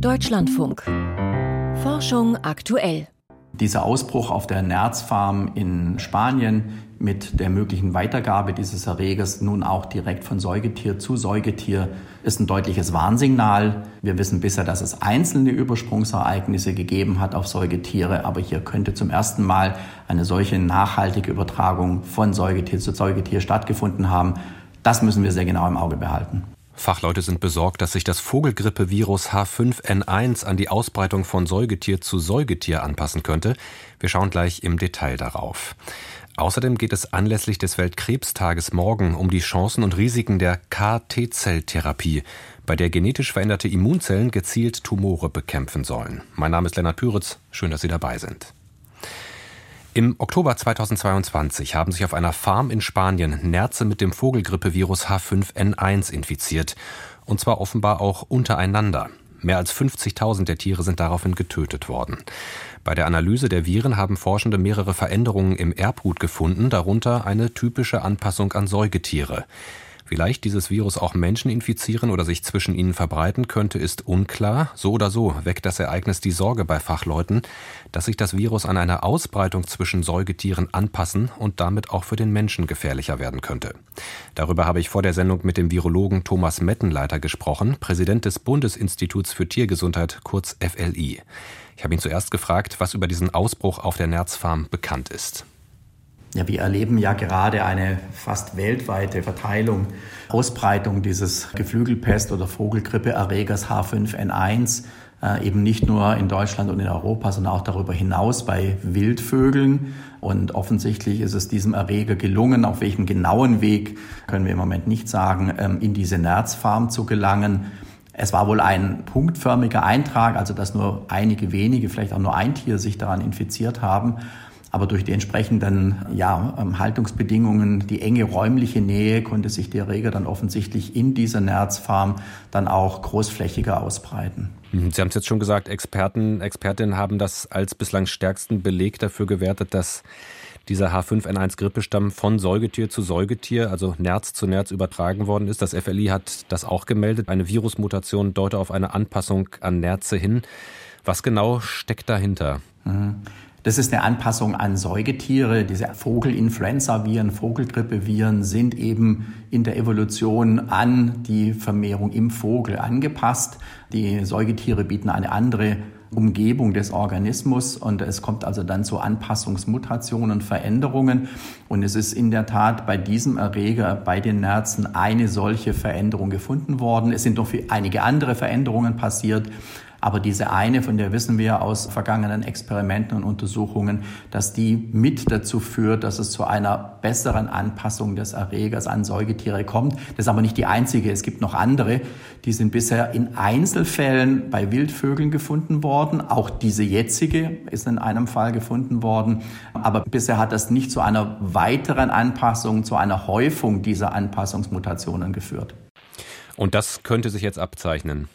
Deutschlandfunk. Forschung aktuell. Dieser Ausbruch auf der Nerzfarm in Spanien mit der möglichen Weitergabe dieses Erregers nun auch direkt von Säugetier zu Säugetier ist ein deutliches Warnsignal. Wir wissen bisher, dass es einzelne Übersprungsereignisse gegeben hat auf Säugetiere, aber hier könnte zum ersten Mal eine solche nachhaltige Übertragung von Säugetier zu Säugetier stattgefunden haben. Das müssen wir sehr genau im Auge behalten. Fachleute sind besorgt, dass sich das Vogelgrippevirus H5N1 an die Ausbreitung von Säugetier zu Säugetier anpassen könnte. Wir schauen gleich im Detail darauf. Außerdem geht es anlässlich des Weltkrebstages morgen um die Chancen und Risiken der KT-Zelltherapie, bei der genetisch veränderte Immunzellen gezielt Tumore bekämpfen sollen. Mein Name ist Lennart Püritz. Schön, dass Sie dabei sind. Im Oktober 2022 haben sich auf einer Farm in Spanien Nerze mit dem Vogelgrippevirus H5N1 infiziert. Und zwar offenbar auch untereinander. Mehr als 50.000 der Tiere sind daraufhin getötet worden. Bei der Analyse der Viren haben Forschende mehrere Veränderungen im Erbgut gefunden, darunter eine typische Anpassung an Säugetiere. Wie leicht dieses Virus auch Menschen infizieren oder sich zwischen ihnen verbreiten könnte, ist unklar. So oder so weckt das Ereignis die Sorge bei Fachleuten, dass sich das Virus an eine Ausbreitung zwischen Säugetieren anpassen und damit auch für den Menschen gefährlicher werden könnte. Darüber habe ich vor der Sendung mit dem Virologen Thomas Mettenleiter gesprochen, Präsident des Bundesinstituts für Tiergesundheit, kurz FLI. Ich habe ihn zuerst gefragt, was über diesen Ausbruch auf der Nerzfarm bekannt ist. Ja, wir erleben ja gerade eine fast weltweite Verteilung, Ausbreitung dieses Geflügelpest- oder Vogelgrippeerregers H5N1, äh, eben nicht nur in Deutschland und in Europa, sondern auch darüber hinaus bei Wildvögeln. Und offensichtlich ist es diesem Erreger gelungen, auf welchem genauen Weg, können wir im Moment nicht sagen, ähm, in diese Nerzfarm zu gelangen. Es war wohl ein punktförmiger Eintrag, also dass nur einige wenige, vielleicht auch nur ein Tier sich daran infiziert haben. Aber durch die entsprechenden ja, ähm, Haltungsbedingungen, die enge räumliche Nähe, konnte sich der Erreger dann offensichtlich in dieser Nerzfarm dann auch großflächiger ausbreiten. Mhm, Sie haben es jetzt schon gesagt, Experten, Expertinnen haben das als bislang stärksten Beleg dafür gewertet, dass dieser H5N1-Grippestamm von Säugetier zu Säugetier, also Nerz zu Nerz übertragen worden ist. Das FLI hat das auch gemeldet. Eine Virusmutation deute auf eine Anpassung an Nerze hin. Was genau steckt dahinter? Mhm. Das ist eine Anpassung an Säugetiere. Diese Vogelinfluenza-Viren, Vogelgrippeviren sind eben in der Evolution an die Vermehrung im Vogel angepasst. Die Säugetiere bieten eine andere Umgebung des Organismus und es kommt also dann zu Anpassungsmutationen, Veränderungen und es ist in der Tat bei diesem Erreger, bei den Nerzen eine solche Veränderung gefunden worden. Es sind noch einige andere Veränderungen passiert, aber diese eine, von der wissen wir aus vergangenen Experimenten und Untersuchungen, dass die mit dazu führt, dass es zu einer besseren Anpassung des Erregers an Säugetiere kommt. Das ist aber nicht die einzige. Es gibt noch andere. Die sind bisher in Einzelfällen bei Wildvögeln gefunden worden. Auch diese jetzige ist in einem Fall gefunden worden. Aber bisher hat das nicht zu einer weiteren Anpassung, zu einer Häufung dieser Anpassungsmutationen geführt. Und das könnte sich jetzt abzeichnen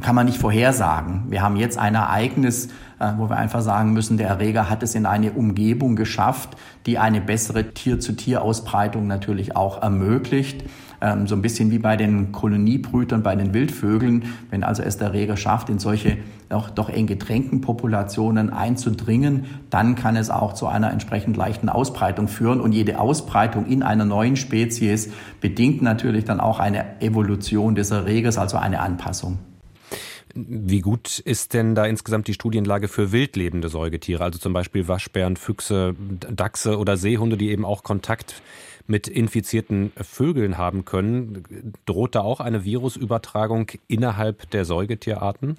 kann man nicht vorhersagen. Wir haben jetzt ein Ereignis, äh, wo wir einfach sagen müssen, der Erreger hat es in eine Umgebung geschafft, die eine bessere Tier-zu-Tier-Ausbreitung natürlich auch ermöglicht. Ähm, so ein bisschen wie bei den Koloniebrütern, bei den Wildvögeln. Wenn also es der Erreger schafft, in solche doch, doch eng gedrängten Populationen einzudringen, dann kann es auch zu einer entsprechend leichten Ausbreitung führen. Und jede Ausbreitung in einer neuen Spezies bedingt natürlich dann auch eine Evolution des Erregers, also eine Anpassung. Wie gut ist denn da insgesamt die Studienlage für wildlebende Säugetiere, also zum Beispiel Waschbären, Füchse, Dachse oder Seehunde, die eben auch Kontakt mit infizierten Vögeln haben können? Droht da auch eine Virusübertragung innerhalb der Säugetierarten?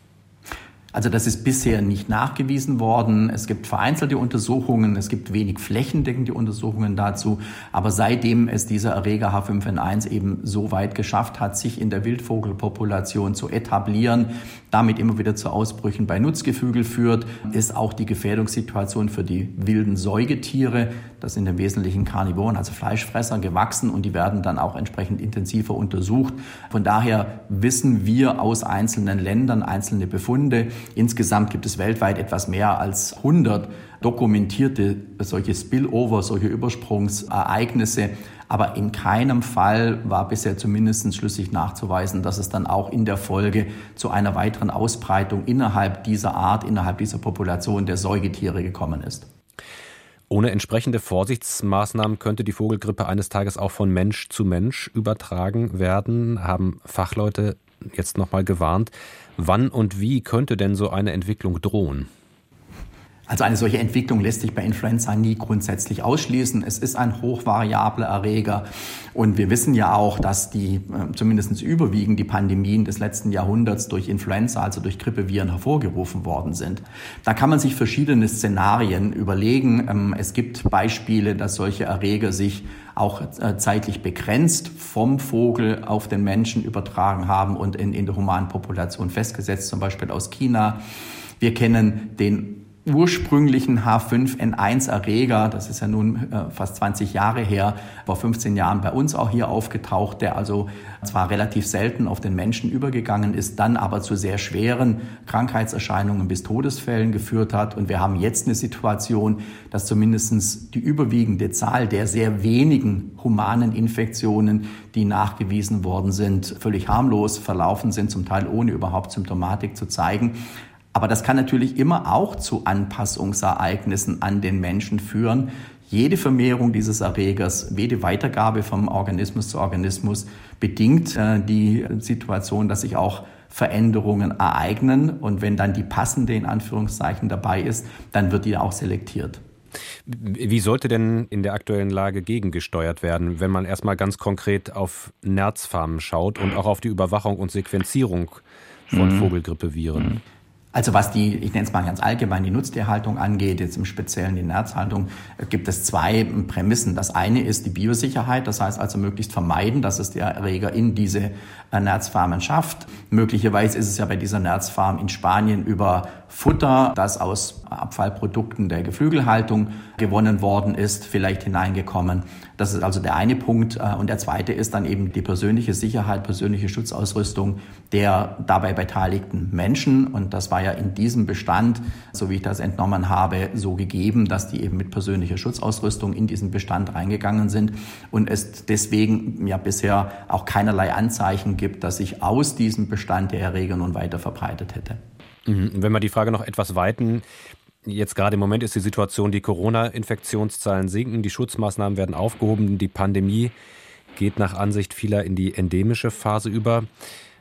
Also das ist bisher nicht nachgewiesen worden. Es gibt vereinzelte Untersuchungen, es gibt wenig flächendeckende Untersuchungen dazu. Aber seitdem es dieser Erreger H5N1 eben so weit geschafft hat, sich in der Wildvogelpopulation zu etablieren, damit immer wieder zu Ausbrüchen bei Nutzgeflügel führt, ist auch die Gefährdungssituation für die wilden Säugetiere, das sind im Wesentlichen Karnivoren, also Fleischfresser, gewachsen und die werden dann auch entsprechend intensiver untersucht. Von daher wissen wir aus einzelnen Ländern einzelne Befunde, Insgesamt gibt es weltweit etwas mehr als 100 dokumentierte solche Spillover, solche Übersprungsereignisse. Aber in keinem Fall war bisher zumindest schlüssig nachzuweisen, dass es dann auch in der Folge zu einer weiteren Ausbreitung innerhalb dieser Art, innerhalb dieser Population der Säugetiere gekommen ist. Ohne entsprechende Vorsichtsmaßnahmen könnte die Vogelgrippe eines Tages auch von Mensch zu Mensch übertragen werden, haben Fachleute jetzt nochmal gewarnt. Wann und wie könnte denn so eine Entwicklung drohen? Also eine solche Entwicklung lässt sich bei Influenza nie grundsätzlich ausschließen. Es ist ein hochvariabler Erreger und wir wissen ja auch, dass die äh, zumindest überwiegend die Pandemien des letzten Jahrhunderts durch Influenza, also durch Grippeviren hervorgerufen worden sind. Da kann man sich verschiedene Szenarien überlegen. Ähm, es gibt Beispiele, dass solche Erreger sich auch äh, zeitlich begrenzt vom Vogel auf den Menschen übertragen haben und in, in der humanen Population festgesetzt, zum Beispiel aus China. Wir kennen den ursprünglichen H5N1-Erreger, das ist ja nun äh, fast 20 Jahre her, vor 15 Jahren bei uns auch hier aufgetaucht, der also zwar relativ selten auf den Menschen übergegangen ist, dann aber zu sehr schweren Krankheitserscheinungen bis Todesfällen geführt hat. Und wir haben jetzt eine Situation, dass zumindest die überwiegende Zahl der sehr wenigen humanen Infektionen, die nachgewiesen worden sind, völlig harmlos verlaufen sind, zum Teil ohne überhaupt Symptomatik zu zeigen. Aber das kann natürlich immer auch zu Anpassungsereignissen an den Menschen führen. Jede Vermehrung dieses Erregers, jede Weitergabe vom Organismus zu Organismus bedingt äh, die Situation, dass sich auch Veränderungen ereignen. Und wenn dann die passende in Anführungszeichen dabei ist, dann wird die auch selektiert. Wie sollte denn in der aktuellen Lage gegengesteuert werden, wenn man erstmal ganz konkret auf Nerzfarmen schaut und auch auf die Überwachung und Sequenzierung von mhm. Vogelgrippeviren? Mhm. Also was die, ich nenne es mal ganz allgemein, die Nutztierhaltung angeht, jetzt im Speziellen die Nerzhaltung, gibt es zwei Prämissen. Das eine ist die Biosicherheit, das heißt also möglichst vermeiden, dass es der Erreger in diese äh, Nerzfarmen schafft. Möglicherweise ist es ja bei dieser Nerzfarm in Spanien über Futter, das aus Abfallprodukten der Geflügelhaltung gewonnen worden ist, vielleicht hineingekommen. Das ist also der eine Punkt. Äh, und der zweite ist dann eben die persönliche Sicherheit, persönliche Schutzausrüstung der dabei beteiligten Menschen. Und das war ja in diesem Bestand, so wie ich das entnommen habe, so gegeben, dass die eben mit persönlicher Schutzausrüstung in diesen Bestand reingegangen sind und es deswegen ja bisher auch keinerlei Anzeichen gibt, dass sich aus diesem Bestand der Erreger nun weiter verbreitet hätte. Mhm. Wenn wir die Frage noch etwas weiten, Jetzt gerade im Moment ist die Situation, die Corona-Infektionszahlen sinken, die Schutzmaßnahmen werden aufgehoben, die Pandemie geht nach Ansicht vieler in die endemische Phase über.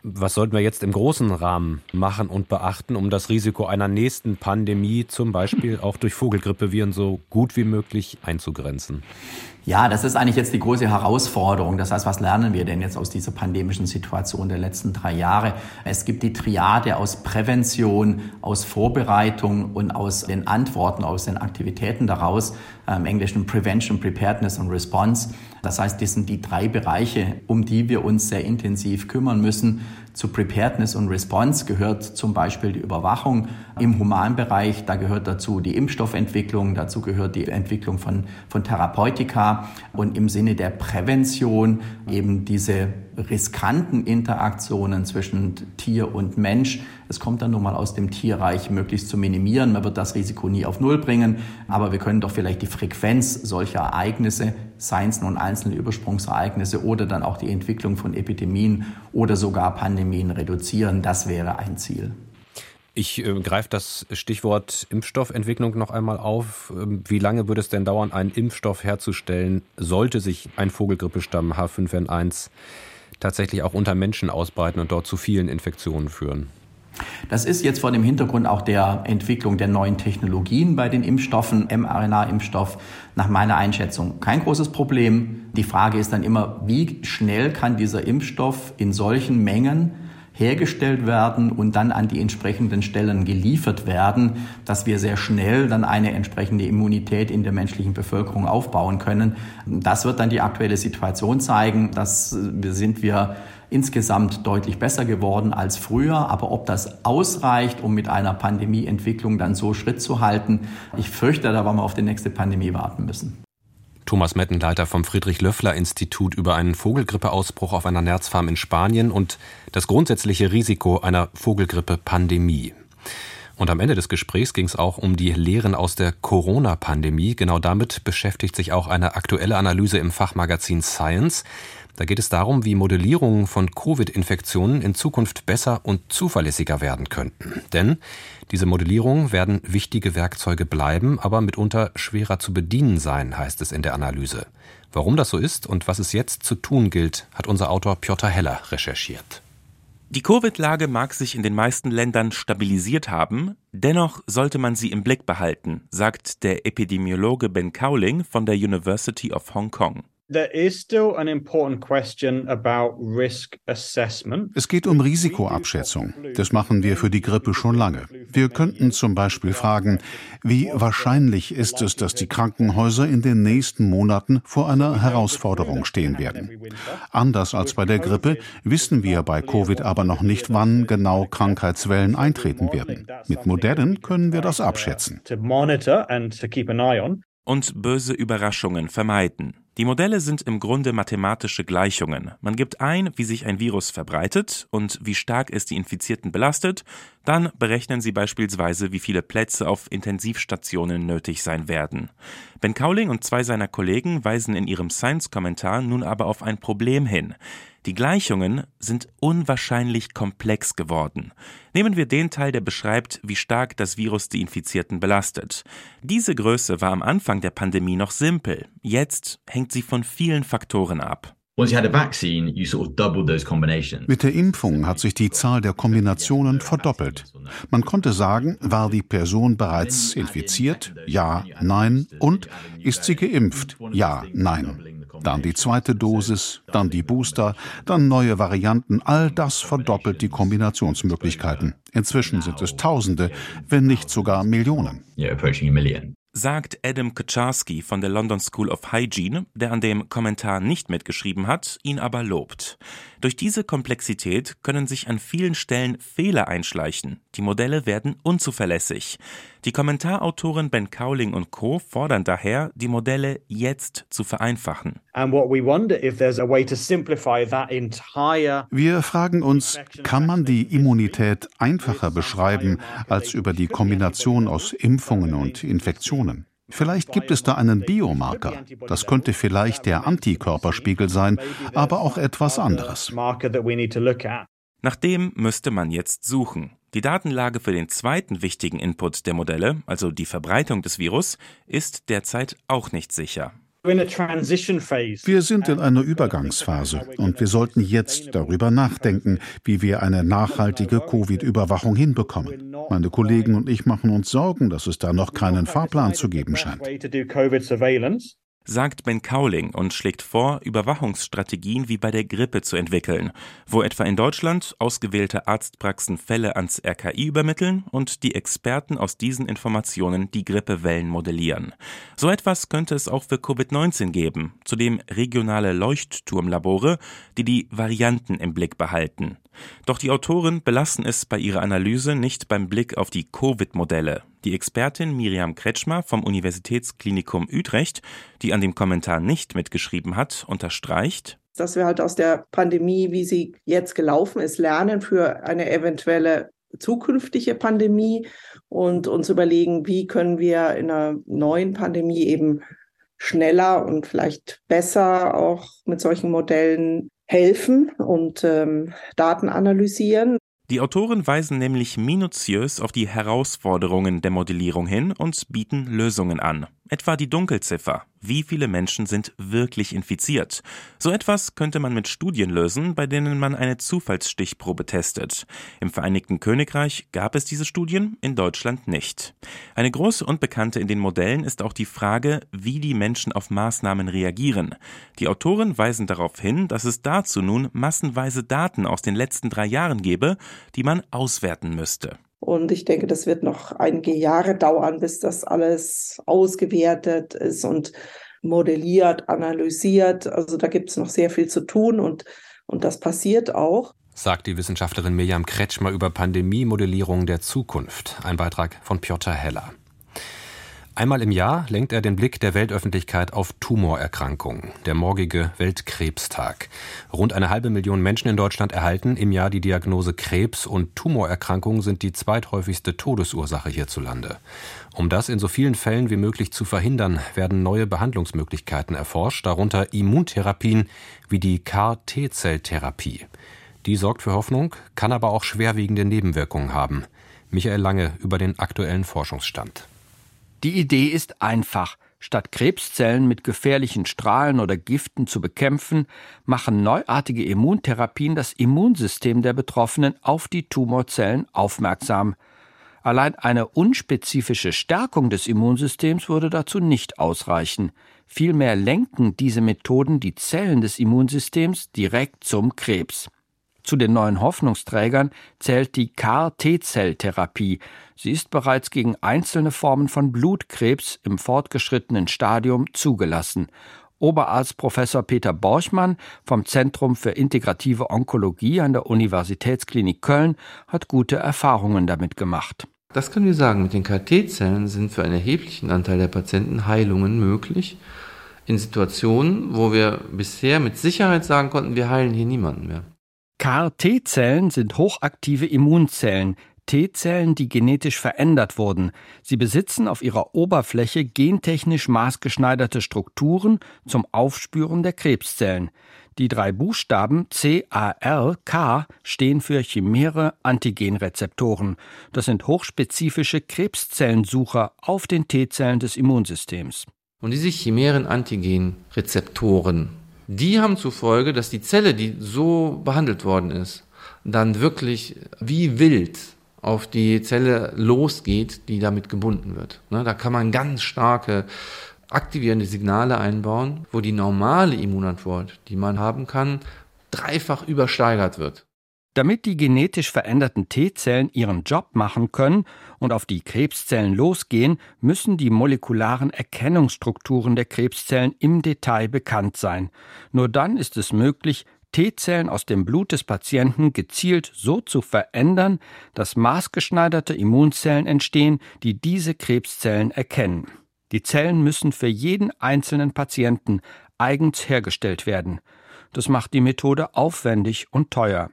Was sollten wir jetzt im großen Rahmen machen und beachten, um das Risiko einer nächsten Pandemie, zum Beispiel auch durch Vogelgrippeviren, so gut wie möglich einzugrenzen? Ja, das ist eigentlich jetzt die große Herausforderung. Das heißt, was lernen wir denn jetzt aus dieser pandemischen Situation der letzten drei Jahre? Es gibt die Triade aus Prävention, aus Vorbereitung und aus den Antworten, aus den Aktivitäten daraus, äh, im Englischen Prevention, Preparedness und Response. Das heißt, das sind die drei Bereiche, um die wir uns sehr intensiv kümmern müssen. Zu Preparedness und Response gehört zum Beispiel die Überwachung im Humanbereich. Da gehört dazu die Impfstoffentwicklung, dazu gehört die Entwicklung von, von Therapeutika und im Sinne der Prävention eben diese riskanten Interaktionen zwischen Tier und Mensch. Es kommt dann nun mal aus dem Tierreich möglichst zu minimieren. Man wird das Risiko nie auf Null bringen, aber wir können doch vielleicht die Frequenz solcher Ereignisse, seien es nun einzelne Übersprungsereignisse oder dann auch die Entwicklung von Epidemien oder sogar Pandemien reduzieren. Das wäre ein Ziel. Ich äh, greife das Stichwort Impfstoffentwicklung noch einmal auf. Ähm, wie lange würde es denn dauern, einen Impfstoff herzustellen, sollte sich ein Vogelgrippestamm H5N1 tatsächlich auch unter Menschen ausbreiten und dort zu vielen Infektionen führen? Das ist jetzt vor dem Hintergrund auch der Entwicklung der neuen Technologien bei den Impfstoffen, mRNA-Impfstoff, nach meiner Einschätzung kein großes Problem. Die Frage ist dann immer, wie schnell kann dieser Impfstoff in solchen Mengen hergestellt werden und dann an die entsprechenden Stellen geliefert werden, dass wir sehr schnell dann eine entsprechende Immunität in der menschlichen Bevölkerung aufbauen können. Das wird dann die aktuelle Situation zeigen. Das sind wir insgesamt deutlich besser geworden als früher. Aber ob das ausreicht, um mit einer Pandemieentwicklung dann so Schritt zu halten, ich fürchte, da werden wir auf die nächste Pandemie warten müssen. Thomas Mettenleiter vom Friedrich-Löffler-Institut über einen Vogelgrippeausbruch auf einer Nerzfarm in Spanien und das grundsätzliche Risiko einer Vogelgrippe-Pandemie. Und am Ende des Gesprächs ging es auch um die Lehren aus der Corona-Pandemie. Genau damit beschäftigt sich auch eine aktuelle Analyse im Fachmagazin Science. Da geht es darum, wie Modellierungen von Covid-Infektionen in Zukunft besser und zuverlässiger werden könnten. Denn diese Modellierungen werden wichtige Werkzeuge bleiben, aber mitunter schwerer zu bedienen sein, heißt es in der Analyse. Warum das so ist und was es jetzt zu tun gilt, hat unser Autor Piotr Heller recherchiert. Die Covid-Lage mag sich in den meisten Ländern stabilisiert haben, dennoch sollte man sie im Blick behalten, sagt der Epidemiologe Ben Cowling von der University of Hong Kong. Es geht um Risikoabschätzung. Das machen wir für die Grippe schon lange. Wir könnten zum Beispiel fragen, wie wahrscheinlich ist es, dass die Krankenhäuser in den nächsten Monaten vor einer Herausforderung stehen werden. Anders als bei der Grippe wissen wir bei Covid aber noch nicht, wann genau Krankheitswellen eintreten werden. Mit Modellen können wir das abschätzen. Und böse Überraschungen vermeiden. Die Modelle sind im Grunde mathematische Gleichungen. Man gibt ein, wie sich ein Virus verbreitet und wie stark es die Infizierten belastet, dann berechnen sie beispielsweise, wie viele Plätze auf Intensivstationen nötig sein werden. Ben Cowling und zwei seiner Kollegen weisen in ihrem Science-Kommentar nun aber auf ein Problem hin. Die Gleichungen sind unwahrscheinlich komplex geworden. Nehmen wir den Teil, der beschreibt, wie stark das Virus die Infizierten belastet. Diese Größe war am Anfang der Pandemie noch simpel. Jetzt hängt sie von vielen Faktoren ab. Mit der Impfung hat sich die Zahl der Kombinationen verdoppelt. Man konnte sagen, war die Person bereits infiziert? Ja, nein. Und ist sie geimpft? Ja, nein dann die zweite Dosis, dann die Booster, dann neue Varianten. All das verdoppelt die Kombinationsmöglichkeiten. Inzwischen sind es Tausende, wenn nicht sogar Millionen sagt Adam Kaczarski von der London School of Hygiene, der an dem Kommentar nicht mitgeschrieben hat, ihn aber lobt. Durch diese Komplexität können sich an vielen Stellen Fehler einschleichen. Die Modelle werden unzuverlässig. Die Kommentarautoren Ben Cowling und Co. fordern daher, die Modelle jetzt zu vereinfachen. Wir fragen uns, kann man die Immunität einfacher beschreiben als über die Kombination aus Impfungen und Infektionen? Vielleicht gibt es da einen Biomarker. Das könnte vielleicht der Antikörperspiegel sein, aber auch etwas anderes. Nach dem müsste man jetzt suchen. Die Datenlage für den zweiten wichtigen Input der Modelle, also die Verbreitung des Virus, ist derzeit auch nicht sicher. Wir sind in einer Übergangsphase und wir sollten jetzt darüber nachdenken, wie wir eine nachhaltige Covid-Überwachung hinbekommen. Meine Kollegen und ich machen uns Sorgen, dass es da noch keinen Fahrplan zu geben scheint sagt Ben Cowling und schlägt vor, Überwachungsstrategien wie bei der Grippe zu entwickeln, wo etwa in Deutschland ausgewählte Arztpraxen Fälle ans RKI übermitteln und die Experten aus diesen Informationen die Grippewellen modellieren. So etwas könnte es auch für Covid-19 geben, zudem regionale Leuchtturmlabore, die die Varianten im Blick behalten. Doch die Autoren belassen es bei ihrer Analyse nicht beim Blick auf die Covid-Modelle. Die Expertin Miriam Kretschmer vom Universitätsklinikum Utrecht, die an dem Kommentar nicht mitgeschrieben hat, unterstreicht, dass wir halt aus der Pandemie, wie sie jetzt gelaufen ist, lernen für eine eventuelle zukünftige Pandemie und uns überlegen, wie können wir in einer neuen Pandemie eben schneller und vielleicht besser auch mit solchen Modellen helfen und ähm, Daten analysieren. Die Autoren weisen nämlich minutiös auf die Herausforderungen der Modellierung hin und bieten Lösungen an etwa die Dunkelziffer. Wie viele Menschen sind wirklich infiziert? So etwas könnte man mit Studien lösen, bei denen man eine Zufallsstichprobe testet. Im Vereinigten Königreich gab es diese Studien, in Deutschland nicht. Eine große Unbekannte in den Modellen ist auch die Frage, wie die Menschen auf Maßnahmen reagieren. Die Autoren weisen darauf hin, dass es dazu nun massenweise Daten aus den letzten drei Jahren gebe, die man auswerten müsste. Und ich denke, das wird noch einige Jahre dauern, bis das alles ausgewertet ist und modelliert, analysiert. Also da gibt es noch sehr viel zu tun und, und das passiert auch. Sagt die Wissenschaftlerin Mirjam Kretschmer über Pandemiemodellierung der Zukunft. Ein Beitrag von Piotr Heller. Einmal im Jahr lenkt er den Blick der Weltöffentlichkeit auf Tumorerkrankungen, der morgige Weltkrebstag. Rund eine halbe Million Menschen in Deutschland erhalten im Jahr die Diagnose Krebs und Tumorerkrankungen sind die zweithäufigste Todesursache hierzulande. Um das in so vielen Fällen wie möglich zu verhindern, werden neue Behandlungsmöglichkeiten erforscht, darunter Immuntherapien wie die KT-Zelltherapie. Die sorgt für Hoffnung, kann aber auch schwerwiegende Nebenwirkungen haben. Michael Lange über den aktuellen Forschungsstand. Die Idee ist einfach. Statt Krebszellen mit gefährlichen Strahlen oder Giften zu bekämpfen, machen neuartige Immuntherapien das Immunsystem der Betroffenen auf die Tumorzellen aufmerksam. Allein eine unspezifische Stärkung des Immunsystems würde dazu nicht ausreichen. Vielmehr lenken diese Methoden die Zellen des Immunsystems direkt zum Krebs. Zu den neuen Hoffnungsträgern zählt die CAR-T-Zelltherapie. Sie ist bereits gegen einzelne Formen von Blutkrebs im fortgeschrittenen Stadium zugelassen. Oberarzt Professor Peter Borchmann vom Zentrum für integrative Onkologie an der Universitätsklinik Köln hat gute Erfahrungen damit gemacht. Das können wir sagen. Mit den KT-Zellen sind für einen erheblichen Anteil der Patienten Heilungen möglich. In Situationen, wo wir bisher mit Sicherheit sagen konnten, wir heilen hier niemanden mehr. CAR-T-Zellen sind hochaktive Immunzellen, T-Zellen, die genetisch verändert wurden. Sie besitzen auf ihrer Oberfläche gentechnisch maßgeschneiderte Strukturen zum Aufspüren der Krebszellen. Die drei Buchstaben CAR-K stehen für chimäre Antigenrezeptoren. Das sind hochspezifische Krebszellensucher auf den T-Zellen des Immunsystems. Und diese chimären Antigenrezeptoren die haben zufolge, dass die Zelle, die so behandelt worden ist, dann wirklich wie wild auf die Zelle losgeht, die damit gebunden wird. Ne, da kann man ganz starke aktivierende Signale einbauen, wo die normale Immunantwort, die man haben kann, dreifach übersteigert wird. Damit die genetisch veränderten T-Zellen ihren Job machen können und auf die Krebszellen losgehen, müssen die molekularen Erkennungsstrukturen der Krebszellen im Detail bekannt sein. Nur dann ist es möglich, T-Zellen aus dem Blut des Patienten gezielt so zu verändern, dass maßgeschneiderte Immunzellen entstehen, die diese Krebszellen erkennen. Die Zellen müssen für jeden einzelnen Patienten eigens hergestellt werden. Das macht die Methode aufwendig und teuer.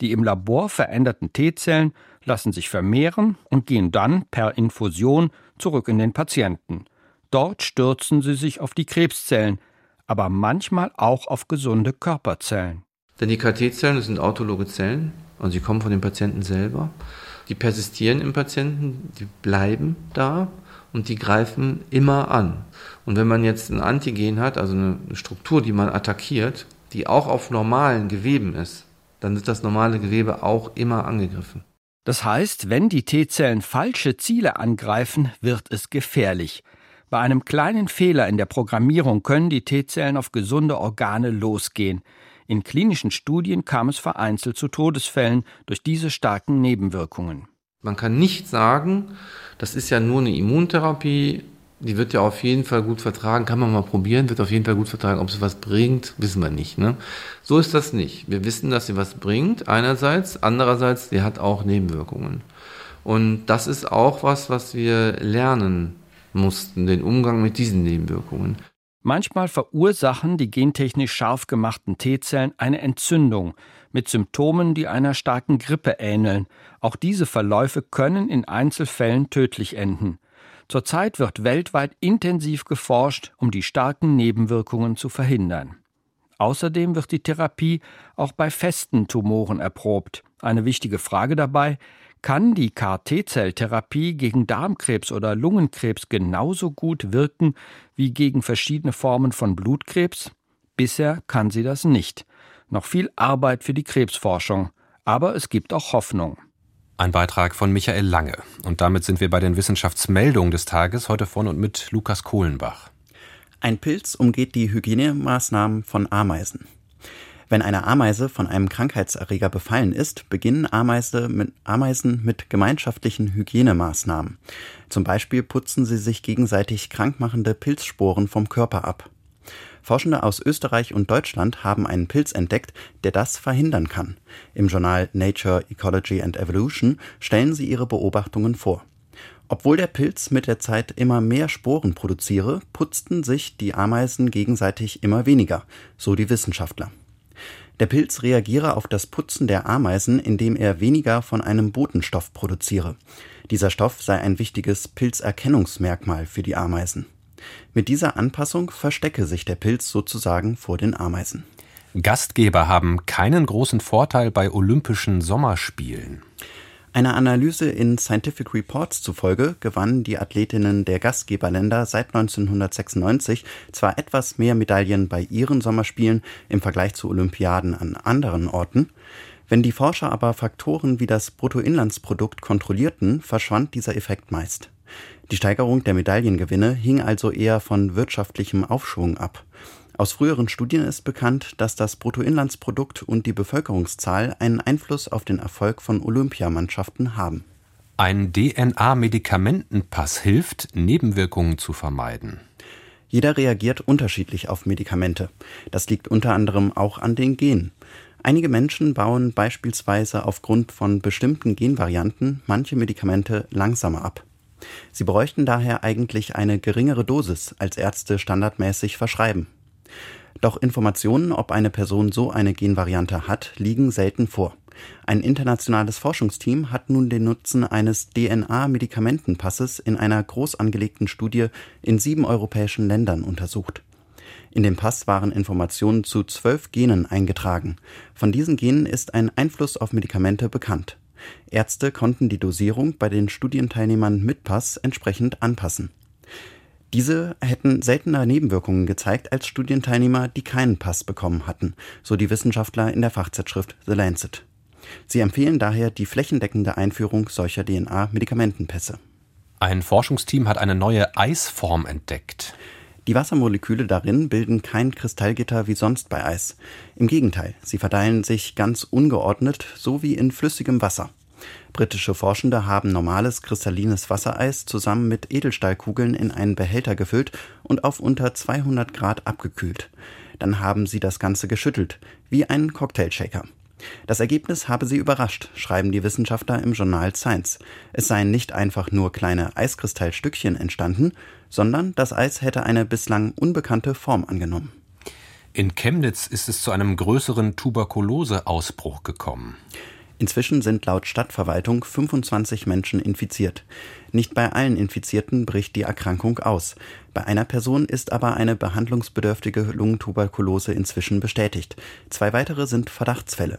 Die im Labor veränderten T-Zellen lassen sich vermehren und gehen dann per Infusion zurück in den Patienten. Dort stürzen sie sich auf die Krebszellen, aber manchmal auch auf gesunde Körperzellen. Denn die KT-Zellen sind autologe Zellen und sie kommen von den Patienten selber. Die persistieren im Patienten, die bleiben da und die greifen immer an. Und wenn man jetzt ein Antigen hat, also eine Struktur, die man attackiert, die auch auf normalen Geweben ist, dann wird das normale Gewebe auch immer angegriffen. Das heißt, wenn die T-Zellen falsche Ziele angreifen, wird es gefährlich. Bei einem kleinen Fehler in der Programmierung können die T-Zellen auf gesunde Organe losgehen. In klinischen Studien kam es vereinzelt zu Todesfällen durch diese starken Nebenwirkungen. Man kann nicht sagen, das ist ja nur eine Immuntherapie, die wird ja auf jeden Fall gut vertragen, kann man mal probieren, wird auf jeden Fall gut vertragen. Ob sie was bringt, wissen wir nicht. Ne? So ist das nicht. Wir wissen, dass sie was bringt, einerseits, andererseits, sie hat auch Nebenwirkungen. Und das ist auch was, was wir lernen mussten, den Umgang mit diesen Nebenwirkungen. Manchmal verursachen die gentechnisch scharf gemachten T-Zellen eine Entzündung mit Symptomen, die einer starken Grippe ähneln. Auch diese Verläufe können in Einzelfällen tödlich enden. Zurzeit wird weltweit intensiv geforscht, um die starken Nebenwirkungen zu verhindern. Außerdem wird die Therapie auch bei festen Tumoren erprobt. Eine wichtige Frage dabei, kann die KT-Zelltherapie gegen Darmkrebs oder Lungenkrebs genauso gut wirken wie gegen verschiedene Formen von Blutkrebs? Bisher kann sie das nicht. Noch viel Arbeit für die Krebsforschung, aber es gibt auch Hoffnung. Ein Beitrag von Michael Lange. Und damit sind wir bei den Wissenschaftsmeldungen des Tages, heute von und mit Lukas Kohlenbach. Ein Pilz umgeht die Hygienemaßnahmen von Ameisen. Wenn eine Ameise von einem Krankheitserreger befallen ist, beginnen Ameise mit, Ameisen mit gemeinschaftlichen Hygienemaßnahmen. Zum Beispiel putzen sie sich gegenseitig krankmachende Pilzsporen vom Körper ab. Forschende aus Österreich und Deutschland haben einen Pilz entdeckt, der das verhindern kann. Im Journal Nature, Ecology and Evolution stellen sie ihre Beobachtungen vor. Obwohl der Pilz mit der Zeit immer mehr Sporen produziere, putzten sich die Ameisen gegenseitig immer weniger, so die Wissenschaftler. Der Pilz reagiere auf das Putzen der Ameisen, indem er weniger von einem Botenstoff produziere. Dieser Stoff sei ein wichtiges Pilzerkennungsmerkmal für die Ameisen. Mit dieser Anpassung verstecke sich der Pilz sozusagen vor den Ameisen. Gastgeber haben keinen großen Vorteil bei Olympischen Sommerspielen. Einer Analyse in Scientific Reports zufolge gewannen die Athletinnen der Gastgeberländer seit 1996 zwar etwas mehr Medaillen bei ihren Sommerspielen im Vergleich zu Olympiaden an anderen Orten, wenn die Forscher aber Faktoren wie das Bruttoinlandsprodukt kontrollierten, verschwand dieser Effekt meist. Die Steigerung der Medaillengewinne hing also eher von wirtschaftlichem Aufschwung ab. Aus früheren Studien ist bekannt, dass das Bruttoinlandsprodukt und die Bevölkerungszahl einen Einfluss auf den Erfolg von Olympiamannschaften haben. Ein DNA-Medikamentenpass hilft, Nebenwirkungen zu vermeiden. Jeder reagiert unterschiedlich auf Medikamente. Das liegt unter anderem auch an den Genen. Einige Menschen bauen beispielsweise aufgrund von bestimmten Genvarianten manche Medikamente langsamer ab. Sie bräuchten daher eigentlich eine geringere Dosis, als Ärzte standardmäßig verschreiben. Doch Informationen, ob eine Person so eine Genvariante hat, liegen selten vor. Ein internationales Forschungsteam hat nun den Nutzen eines DNA-Medikamentenpasses in einer groß angelegten Studie in sieben europäischen Ländern untersucht. In dem Pass waren Informationen zu zwölf Genen eingetragen. Von diesen Genen ist ein Einfluss auf Medikamente bekannt. Ärzte konnten die Dosierung bei den Studienteilnehmern mit Pass entsprechend anpassen. Diese hätten seltener Nebenwirkungen gezeigt als Studienteilnehmer, die keinen Pass bekommen hatten, so die Wissenschaftler in der Fachzeitschrift The Lancet. Sie empfehlen daher die flächendeckende Einführung solcher DNA-Medikamentenpässe. Ein Forschungsteam hat eine neue Eisform entdeckt. Die Wassermoleküle darin bilden kein Kristallgitter wie sonst bei Eis. Im Gegenteil, sie verteilen sich ganz ungeordnet, so wie in flüssigem Wasser. Britische Forschende haben normales kristallines Wassereis zusammen mit Edelstahlkugeln in einen Behälter gefüllt und auf unter 200 Grad abgekühlt. Dann haben sie das Ganze geschüttelt, wie einen Cocktailshaker. Das Ergebnis habe sie überrascht, schreiben die Wissenschaftler im Journal Science. Es seien nicht einfach nur kleine Eiskristallstückchen entstanden, sondern das Eis hätte eine bislang unbekannte Form angenommen. In Chemnitz ist es zu einem größeren Tuberkuloseausbruch gekommen. Inzwischen sind laut Stadtverwaltung 25 Menschen infiziert. Nicht bei allen Infizierten bricht die Erkrankung aus. Bei einer Person ist aber eine behandlungsbedürftige Lungentuberkulose inzwischen bestätigt. Zwei weitere sind Verdachtsfälle.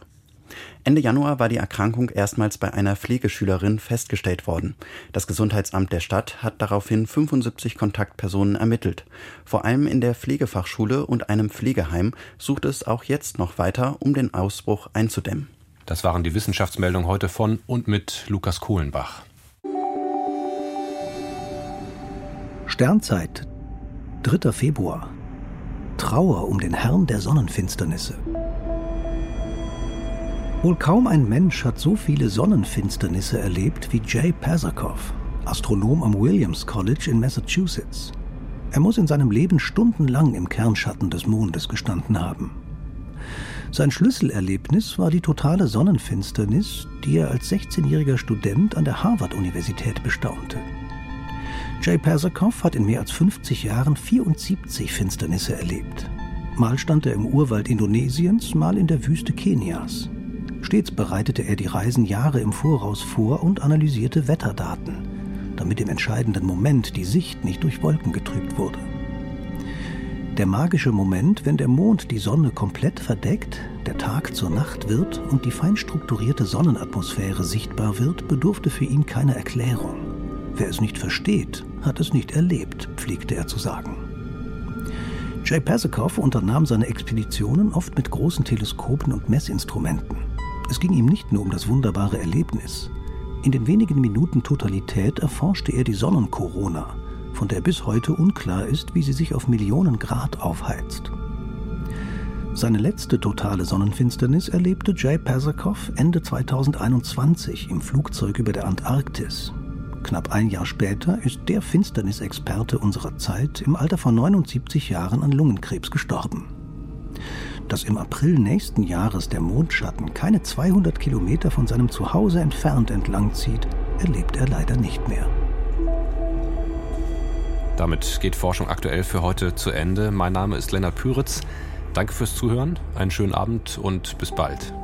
Ende Januar war die Erkrankung erstmals bei einer Pflegeschülerin festgestellt worden. Das Gesundheitsamt der Stadt hat daraufhin 75 Kontaktpersonen ermittelt. Vor allem in der Pflegefachschule und einem Pflegeheim sucht es auch jetzt noch weiter, um den Ausbruch einzudämmen. Das waren die Wissenschaftsmeldungen heute von und mit Lukas Kohlenbach. Sternzeit, 3. Februar. Trauer um den Herrn der Sonnenfinsternisse. Wohl kaum ein Mensch hat so viele Sonnenfinsternisse erlebt wie Jay Pasakow, Astronom am Williams College in Massachusetts. Er muss in seinem Leben stundenlang im Kernschatten des Mondes gestanden haben. Sein Schlüsselerlebnis war die totale Sonnenfinsternis, die er als 16-jähriger Student an der Harvard-Universität bestaunte. Jay Persakow hat in mehr als 50 Jahren 74 Finsternisse erlebt. Mal stand er im Urwald Indonesiens, mal in der Wüste Kenias. Stets bereitete er die Reisen Jahre im Voraus vor und analysierte Wetterdaten, damit im entscheidenden Moment die Sicht nicht durch Wolken getrübt wurde. Der magische Moment, wenn der Mond die Sonne komplett verdeckt, der Tag zur Nacht wird und die fein strukturierte Sonnenatmosphäre sichtbar wird, bedurfte für ihn keiner Erklärung. Wer es nicht versteht, hat es nicht erlebt, pflegte er zu sagen. Jay Pasakow unternahm seine Expeditionen oft mit großen Teleskopen und Messinstrumenten. Es ging ihm nicht nur um das wunderbare Erlebnis. In den wenigen Minuten Totalität erforschte er die Sonnenkorona, von der bis heute unklar ist, wie sie sich auf Millionen Grad aufheizt. Seine letzte totale Sonnenfinsternis erlebte Jay Pasakow Ende 2021 im Flugzeug über der Antarktis. Knapp ein Jahr später ist der Finsternisexperte unserer Zeit im Alter von 79 Jahren an Lungenkrebs gestorben dass im April nächsten Jahres der Mondschatten keine 200 Kilometer von seinem Zuhause entfernt entlangzieht, erlebt er leider nicht mehr. Damit geht Forschung aktuell für heute zu Ende. Mein Name ist Lennart Püritz. Danke fürs Zuhören, einen schönen Abend und bis bald.